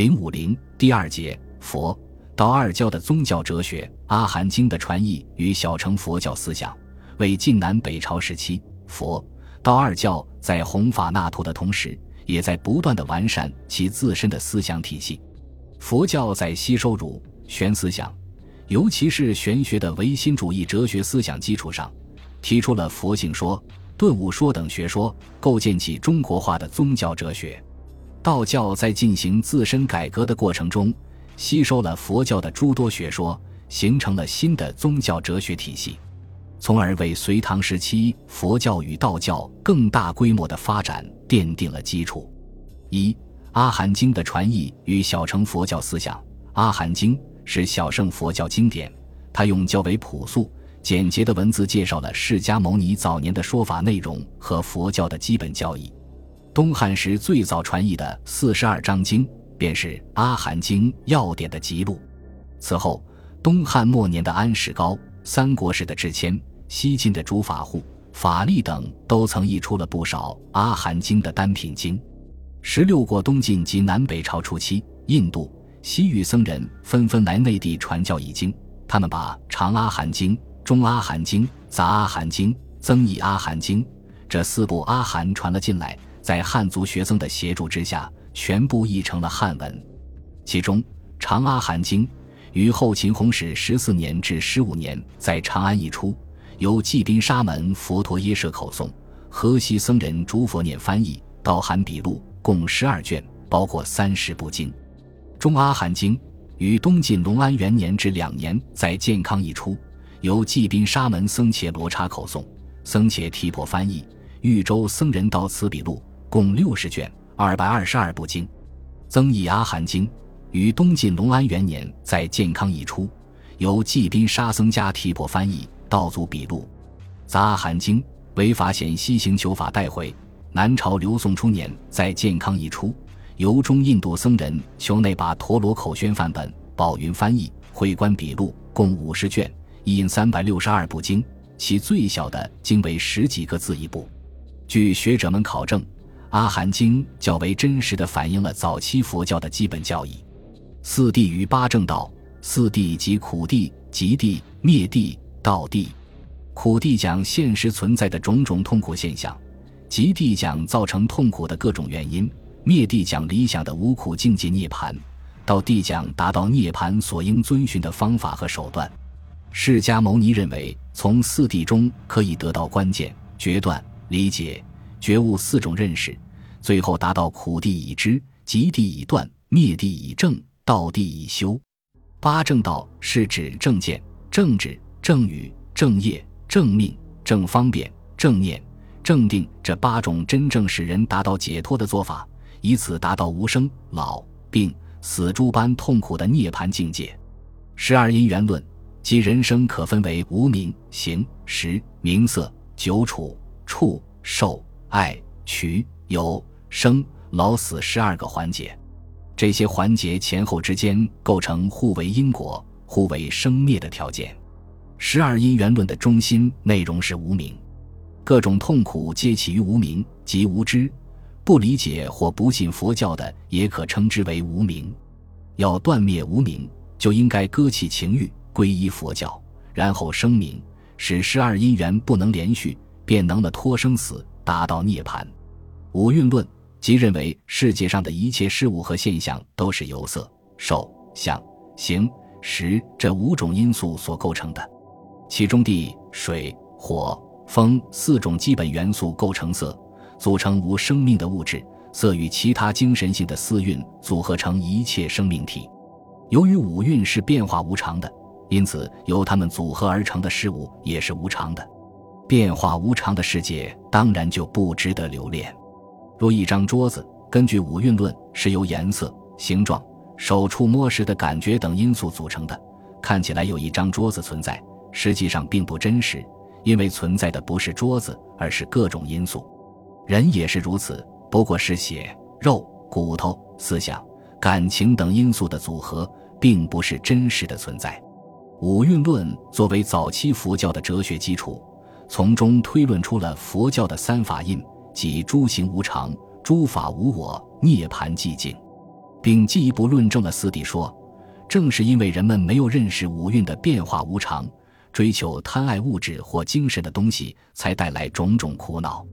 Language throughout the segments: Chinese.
零五零第二节佛道二教的宗教哲学，《阿含经》的传译与小乘佛教思想，为晋南北朝时期佛道二教在弘法纳土的同时，也在不断的完善其自身的思想体系。佛教在吸收儒玄思想，尤其是玄学的唯心主义哲学思想基础上，提出了佛性说、顿悟说等学说，构建起中国化的宗教哲学。道教在进行自身改革的过程中，吸收了佛教的诸多学说，形成了新的宗教哲学体系，从而为隋唐时期佛教与道教更大规模的发展奠定了基础。一、阿含经的传译与小乘佛教思想。阿含经是小乘佛教经典，它用较为朴素、简洁的文字介绍了释迦牟尼早年的说法内容和佛教的基本教义。东汉时最早传译的四十二章经，便是《阿含经》要点的辑录。此后，东汉末年的安史高、三国时的智谦、西晋的竺法护、法力等，都曾译出了不少《阿含经》的单品经。十六国东晋及南北朝初期，印度、西域僧人纷纷来内地传教译经，他们把《长阿含经》《中阿含经》《杂阿含经》《增益阿含经》这四部阿含传了进来。在汉族学僧的协助之下，全部译成了汉文。其中《长阿含经》于后秦弘始十四年至十五年在长安译出，由罽宾沙门佛陀耶舍口诵，河西僧人竺佛念翻译，道含笔录，共十二卷，包括三十部经。《中阿含经》于东晋隆安元年至两年在建康译出，由罽宾沙门僧伽罗刹口诵，僧伽提婆翻译，豫州僧人道此笔录。共六十卷，二百二十二部经，《增益阿含经》于东晋隆安元年在建康译出，由罽宾沙僧家提婆翻译，道祖笔录。《杂阿含经》为法显西行求法带回，南朝刘宋初年在建康译出，由中印度僧人求内把陀罗口宣范本，宝云翻译，会观笔录，共五十卷，一印三百六十二部经，其最小的经为十几个字一部。据学者们考证。阿含经较为真实的反映了早期佛教的基本教义。四谛与八正道，四谛即苦谛、极谛、灭谛、道谛。苦谛讲现实存在的种种痛苦现象，极谛讲造成痛苦的各种原因，灭谛讲理想的无苦境界涅槃，道谛讲达到涅槃所应遵循的方法和手段。释迦牟尼认为，从四谛中可以得到关键、决断、理解。觉悟四种认识，最后达到苦地已知，极地已断，灭地已正，道地已修。八正道是指正见、正直、正语、正业、正命、正方便、正念、正定这八种真正使人达到解脱的做法，以此达到无生、老、病、死诸般痛苦的涅槃境界。十二因缘论即人生可分为无名、行、识、名色、久处、处、受。爱、取、有、生、老、死十二个环节，这些环节前后之间构成互为因果、互为生灭的条件。十二因缘论的中心内容是无明，各种痛苦皆起于无明，即无知。不理解或不信佛教的，也可称之为无明。要断灭无明，就应该割弃情欲，皈依佛教，然后声明，使十二因缘不能连续，便能了脱生死。达到涅槃，五蕴论即认为世界上的一切事物和现象都是由色、受、想、行、识这五种因素所构成的，其中地、水、火、风四种基本元素构成色，组成无生命的物质。色与其他精神性的四蕴组合成一切生命体。由于五蕴是变化无常的，因此由它们组合而成的事物也是无常的。变化无常的世界，当然就不值得留恋。若一张桌子，根据五蕴论，是由颜色、形状、手触摸时的感觉等因素组成的，看起来有一张桌子存在，实际上并不真实，因为存在的不是桌子，而是各种因素。人也是如此，不过是血肉、骨头、思想、感情等因素的组合，并不是真实的存在。五蕴论作为早期佛教的哲学基础。从中推论出了佛教的三法印，即诸行无常、诸法无我、涅槃寂静。并进一步论证了四谛说。正是因为人们没有认识五蕴的变化无常，追求贪爱物质或精神的东西，才带来种种苦恼。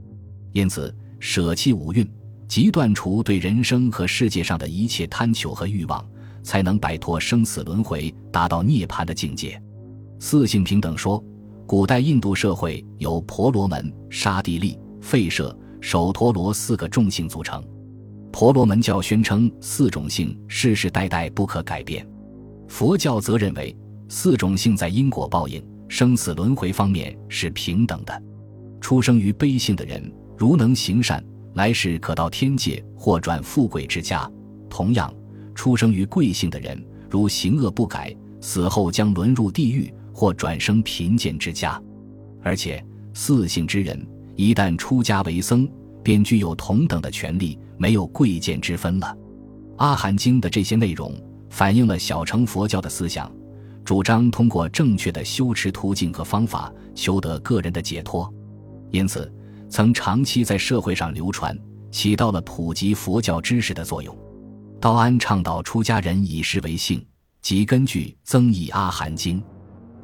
因此，舍弃五蕴，即断除对人生和世界上的一切贪求和欲望，才能摆脱生死轮回，达到涅槃的境界。四性平等说，古代印度社会由婆罗门、刹帝利、吠舍、首陀罗四个众性组成。婆罗门教宣称四种性世世代代不可改变。佛教则认为，四种性在因果报应、生死轮回方面是平等的。出生于悲性的人，如能行善，来世可到天界或转富贵之家；同样，出生于贵性的人，如行恶不改，死后将沦入地狱或转生贫贱之家。而且，四姓之人一旦出家为僧，便具有同等的权利，没有贵贱之分了。阿含经的这些内容。反映了小乘佛教的思想，主张通过正确的修持途径和方法，求得个人的解脱，因此曾长期在社会上流传，起到了普及佛教知识的作用。道安倡导出家人以食为性，即根据增益阿含经。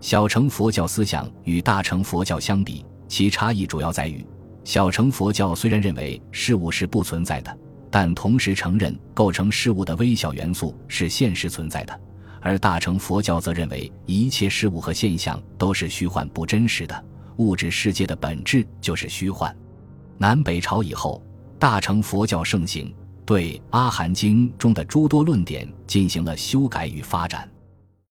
小乘佛教思想与大乘佛教相比，其差异主要在于，小乘佛教虽然认为事物是不存在的。但同时承认构成事物的微小元素是现实存在的，而大乘佛教则认为一切事物和现象都是虚幻不真实的，物质世界的本质就是虚幻。南北朝以后，大乘佛教盛行，对《阿含经》中的诸多论点进行了修改与发展。